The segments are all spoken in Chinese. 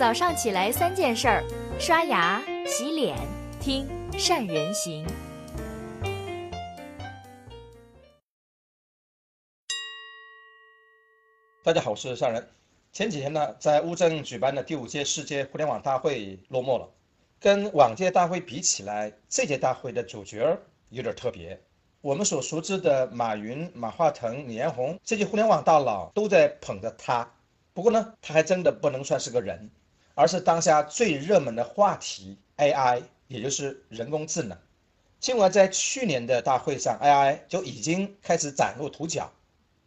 早上起来三件事儿：刷牙、洗脸、听善人行。大家好，我是善人。前几天呢，在乌镇举办的第五届世界互联网大会落幕了。跟往届大会比起来，这届大会的主角有点特别。我们所熟知的马云、马化腾、李彦宏这些互联网大佬都在捧着他。不过呢，他还真的不能算是个人，而是当下最热门的话题 AI，也就是人工智能。尽管在去年的大会上，AI 就已经开始崭露头角。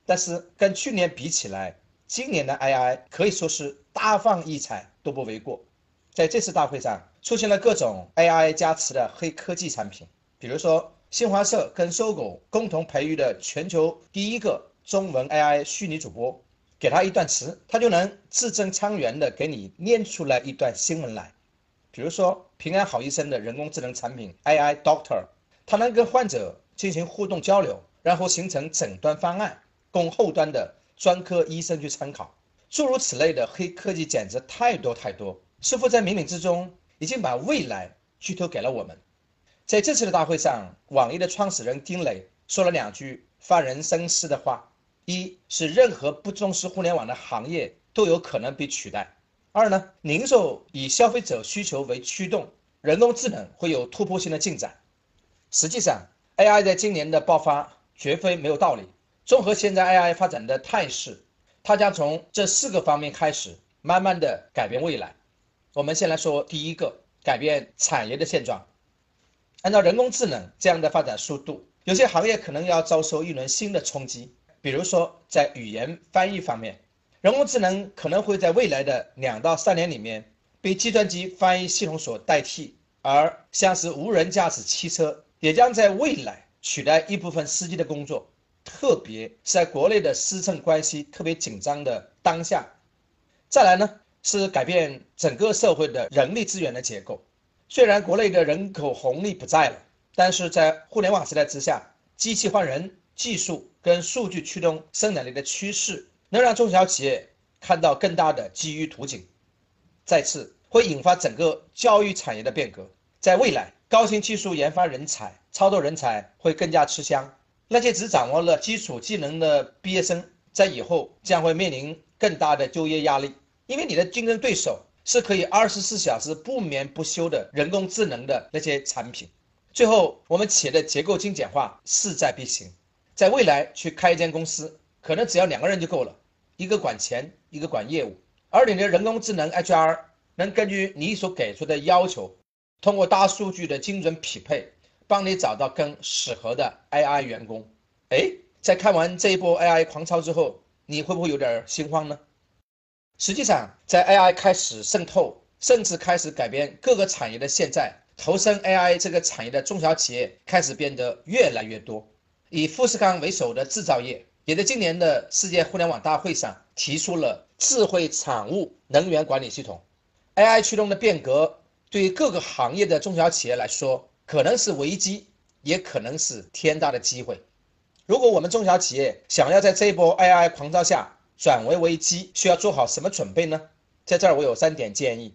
但是跟去年比起来，今年的 AI 可以说是大放异彩都不为过。在这次大会上，出现了各种 AI 加持的黑科技产品，比如说新华社跟搜狗共同培育的全球第一个中文 AI 虚拟主播，给他一段词，他就能字正腔圆的给你念出来一段新闻来。比如说平安好医生的人工智能产品 AI Doctor，它能跟患者进行互动交流，然后形成诊断方案。供后端的专科医生去参考，诸如此类的黑科技简直太多太多，似乎在冥冥之中已经把未来剧透给了我们。在这次的大会上，网易的创始人丁磊说了两句发人深思的话：一是任何不重视互联网的行业都有可能被取代；二呢，零售以消费者需求为驱动，人工智能会有突破性的进展。实际上，AI 在今年的爆发绝非没有道理。综合现在 AI 发展的态势，它将从这四个方面开始，慢慢的改变未来。我们先来说第一个，改变产业的现状。按照人工智能这样的发展速度，有些行业可能要遭受一轮新的冲击。比如说，在语言翻译方面，人工智能可能会在未来的两到三年里面被计算机翻译系统所代替，而像是无人驾驶汽车，也将在未来取代一部分司机的工作。特别是在国内的师承关系特别紧张的当下，再来呢是改变整个社会的人力资源的结构。虽然国内的人口红利不在了，但是在互联网时代之下，机器换人、技术跟数据驱动生产力的趋势，能让中小企业看到更大的机遇图景。再次会引发整个教育产业的变革。在未来，高新技术研发人才、操作人才会更加吃香。那些只掌握了基础技能的毕业生，在以后将会面临更大的就业压力，因为你的竞争对手是可以二十四小时不眠不休的人工智能的那些产品。最后，我们企业的结构精简化势在必行，在未来去开一间公司，可能只要两个人就够了，一个管钱，一个管业务，而你的人工智能 HR 能根据你所给出的要求，通过大数据的精准匹配。帮你找到更适合的 AI 员工。哎，在看完这一波 AI 狂潮之后，你会不会有点心慌呢？实际上，在 AI 开始渗透，甚至开始改变各个产业的现在，投身 AI 这个产业的中小企业开始变得越来越多。以富士康为首的制造业，也在今年的世界互联网大会上提出了智慧产物能源管理系统。AI 驱动的变革，对于各个行业的中小企业来说，可能是危机，也可能是天大的机会。如果我们中小企业想要在这波 AI 狂潮下转为危机，需要做好什么准备呢？在这儿我有三点建议。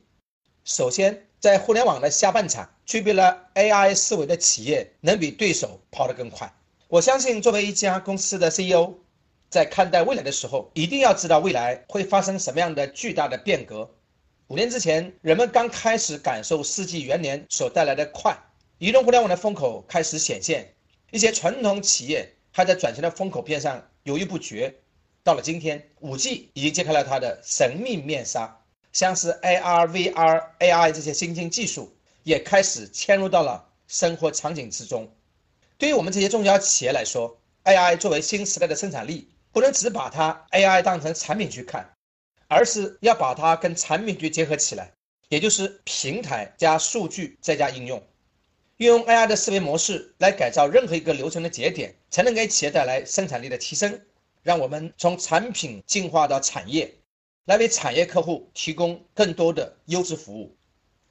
首先，在互联网的下半场，具备了 AI 思维的企业能比对手跑得更快。我相信，作为一家公司的 CEO，在看待未来的时候，一定要知道未来会发生什么样的巨大的变革。五年之前，人们刚开始感受世纪元年所带来的快。移动互联网的风口开始显现，一些传统企业还在转型的风口边上犹豫不决。到了今天，5G 已经揭开了它的神秘面纱，像是 AR、VR、AI 这些新兴技术也开始嵌入到了生活场景之中。对于我们这些中小企业来说，AI 作为新时代的生产力，不能只把它 AI 当成产品去看，而是要把它跟产品去结合起来，也就是平台加数据再加应用。运用 AI 的思维模式来改造任何一个流程的节点，才能给企业带来生产力的提升，让我们从产品进化到产业，来为产业客户提供更多的优质服务。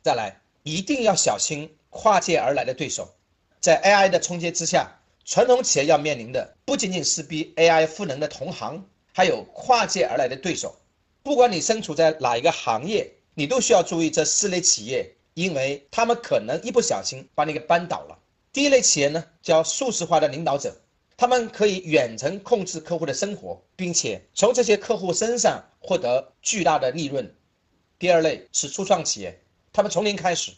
再来，一定要小心跨界而来的对手。在 AI 的冲击之下，传统企业要面临的不仅仅是比 AI 赋能的同行，还有跨界而来的对手。不管你身处在哪一个行业，你都需要注意这四类企业，因为他们可能一不小心把你给扳倒了。第一类企业呢，叫数字化的领导者，他们可以远程控制客户的生活，并且从这些客户身上获得巨大的利润。第二类是初创企业，他们从零开始，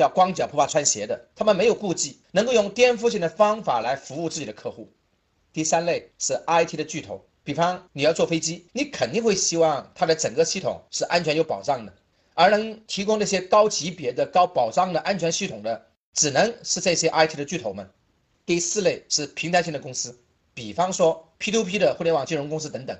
叫光脚不怕穿鞋的，他们没有顾忌，能够用颠覆性的方法来服务自己的客户。第三类是 IT 的巨头，比方你要坐飞机，你肯定会希望它的整个系统是安全有保障的，而能提供那些高级别的、高保障的安全系统的。只能是这些 IT 的巨头们。第四类是平台型的公司，比方说 P2P 的互联网金融公司等等。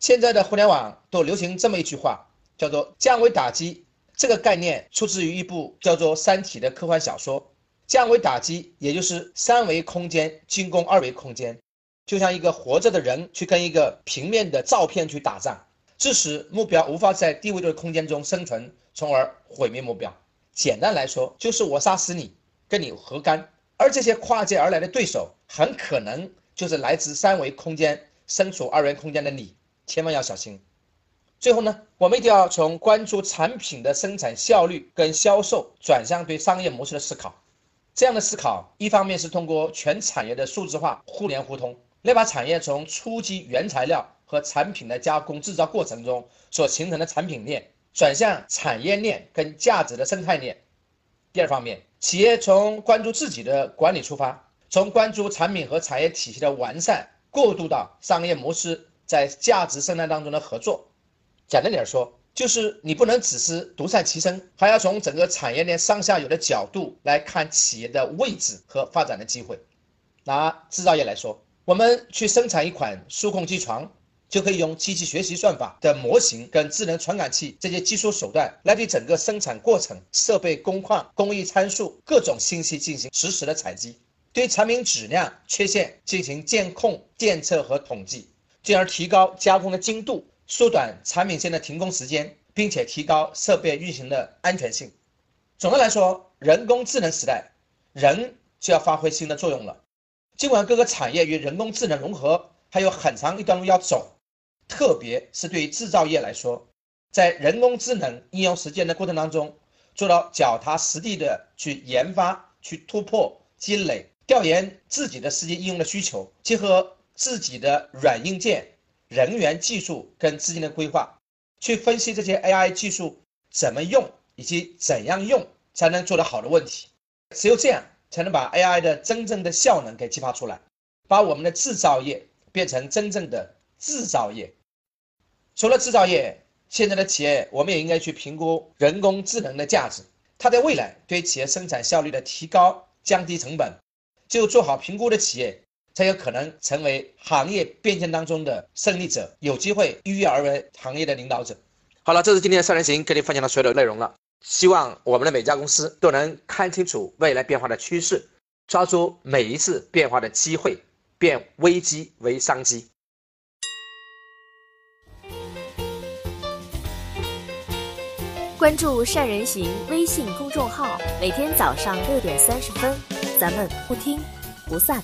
现在的互联网都流行这么一句话，叫做降维打击。这个概念出自于一部叫做《三体》的科幻小说。降维打击，也就是三维空间进攻二维空间，就像一个活着的人去跟一个平面的照片去打仗，致使目标无法在低维度的空间中生存，从而毁灭目标。简单来说，就是我杀死你。跟你何干？而这些跨界而来的对手，很可能就是来自三维空间、身处二维空间的你，千万要小心。最后呢，我们一定要从关注产品的生产效率跟销售，转向对商业模式的思考。这样的思考，一方面是通过全产业的数字化互联互通，来把产业从初级原材料和产品的加工制造过程中所形成的产品链，转向产业链跟价值的生态链。第二方面。企业从关注自己的管理出发，从关注产品和产业体系的完善，过渡到商业模式在价值生态当中的合作。简单点说，就是你不能只是独善其身，还要从整个产业链上下游的角度来看企业的位置和发展的机会。拿制造业来说，我们去生产一款数控机床。就可以用机器学习算法的模型跟智能传感器这些技术手段来对整个生产过程、设备工况、工艺参数各种信息进行实时的采集，对产品质量缺陷进行监控、监测和统计，进而提高加工的精度，缩短产品线的停工时间，并且提高设备运行的安全性。总的来说，人工智能时代，人就要发挥新的作用了。尽管各个产业与人工智能融合还有很长一段路要走。特别是对于制造业来说，在人工智能应用实践的过程当中，做到脚踏实地的去研发、去突破、积累、调研自己的实际应用的需求，结合自己的软硬件、人员、技术跟资金的规划，去分析这些 AI 技术怎么用以及怎样用才能做得好的问题。只有这样，才能把 AI 的真正的效能给激发出来，把我们的制造业变成真正的制造业。除了制造业，现在的企业我们也应该去评估人工智能的价值。它在未来对企业生产效率的提高、降低成本，只有做好评估的企业，才有可能成为行业变迁当中的胜利者，有机会一跃而为行业的领导者。好了，这是今天的三人行跟你分享的所有的内容了。希望我们的每家公司都能看清楚未来变化的趋势，抓住每一次变化的机会，变危机为商机。关注善人行微信公众号，每天早上六点三十分，咱们不听不散。